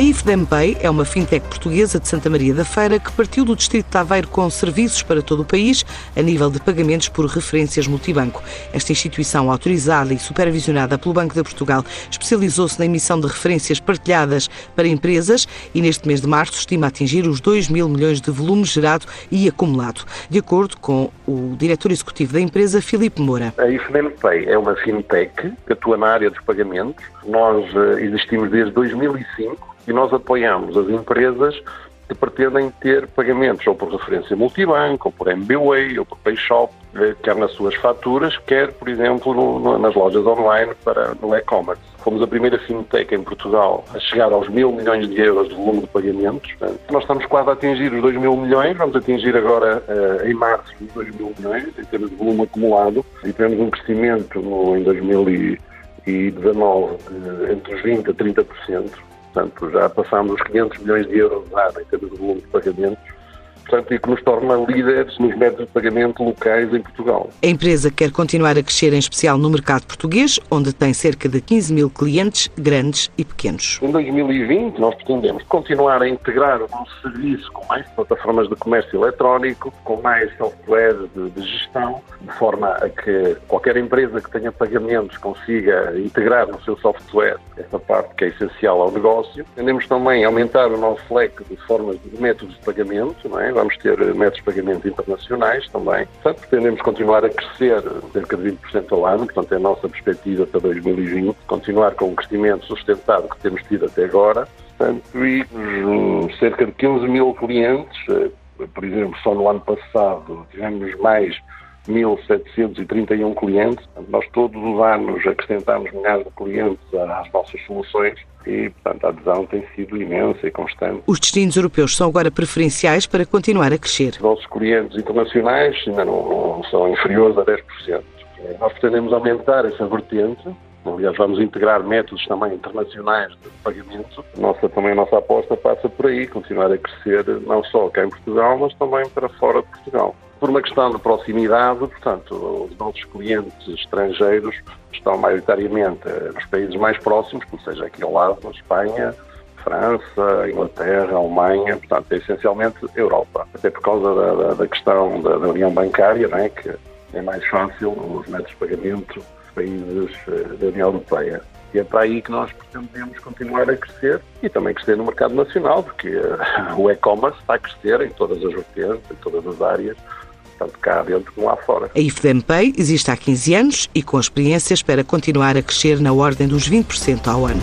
A IFDMPay é uma fintech portuguesa de Santa Maria da Feira que partiu do distrito de Aveiro com serviços para todo o país a nível de pagamentos por referências multibanco. Esta instituição autorizada e supervisionada pelo Banco de Portugal especializou-se na emissão de referências partilhadas para empresas e neste mês de março estima atingir os 2 mil milhões de volume gerado e acumulado, de acordo com o diretor executivo da empresa, Filipe Moura. A IFDMPay é uma fintech que atua na área dos pagamentos. Nós eh, existimos desde 2005 e nós apoiamos as empresas que pretendem ter pagamentos ou por referência multibanco, ou por MBWay, ou por PayShop, eh, quer nas suas faturas, quer, por exemplo, no, nas lojas online para no e-commerce. Fomos a primeira fintech em Portugal a chegar aos mil milhões de euros de volume de pagamentos. Nós estamos quase a atingir os 2 mil milhões, vamos atingir agora uh, em março os 2 mil milhões em termos de volume acumulado e temos um crescimento no, em 2019 de entre os 20% a 30%. Portanto, já passámos os 500 milhões de euros ano em termos de volume de pagamentos portanto, e que nos torna líderes nos métodos de pagamento locais em Portugal. A empresa quer continuar a crescer, em especial no mercado português, onde tem cerca de 15 mil clientes, grandes e pequenos. Em 2020, nós pretendemos continuar a integrar o nosso serviço com mais plataformas de comércio eletrónico, com mais software de, de gestão, de forma a que qualquer empresa que tenha pagamentos consiga integrar no seu software essa parte que é essencial ao negócio. Pretendemos também aumentar o nosso leque de formas de métodos de pagamento, não é? Vamos ter métodos de pagamento internacionais também. Portanto, pretendemos continuar a crescer cerca de 20% ao ano, portanto, é a nossa perspectiva para 2020, continuar com o crescimento sustentado que temos tido até agora. Portanto, e cerca de 15 mil clientes, eh, por exemplo, só no ano passado tivemos mais 1.731 clientes. Nós todos os anos acrescentamos milhares de clientes às nossas soluções e, portanto, a adesão tem sido imensa e constante. Os destinos europeus são agora preferenciais para continuar a crescer. Os nossos clientes internacionais ainda não, não são inferiores a 10%. Nós pretendemos aumentar essa vertente Aliás, vamos integrar métodos também internacionais de pagamento. Nossa, também a nossa aposta passa por aí, continuar a crescer não só cá em Portugal, mas também para fora de Portugal por uma questão de proximidade, portanto, os nossos clientes estrangeiros estão maioritariamente nos países mais próximos, como seja aqui ao lado, na Espanha, França, Inglaterra, Alemanha, portanto, é essencialmente Europa. Até por causa da, da, da questão da, da, união bancária, não é? que é mais fácil os métodos de pagamento dos países eh, da União Europeia. E é para aí que nós pretendemos continuar a crescer e também crescer no mercado nacional, porque uh, o e-commerce está a crescer em todas as vertentes, em todas as áreas, tanto cá dentro como lá fora. A IFDMPay existe há 15 anos e com experiência espera continuar a crescer na ordem dos 20% ao ano.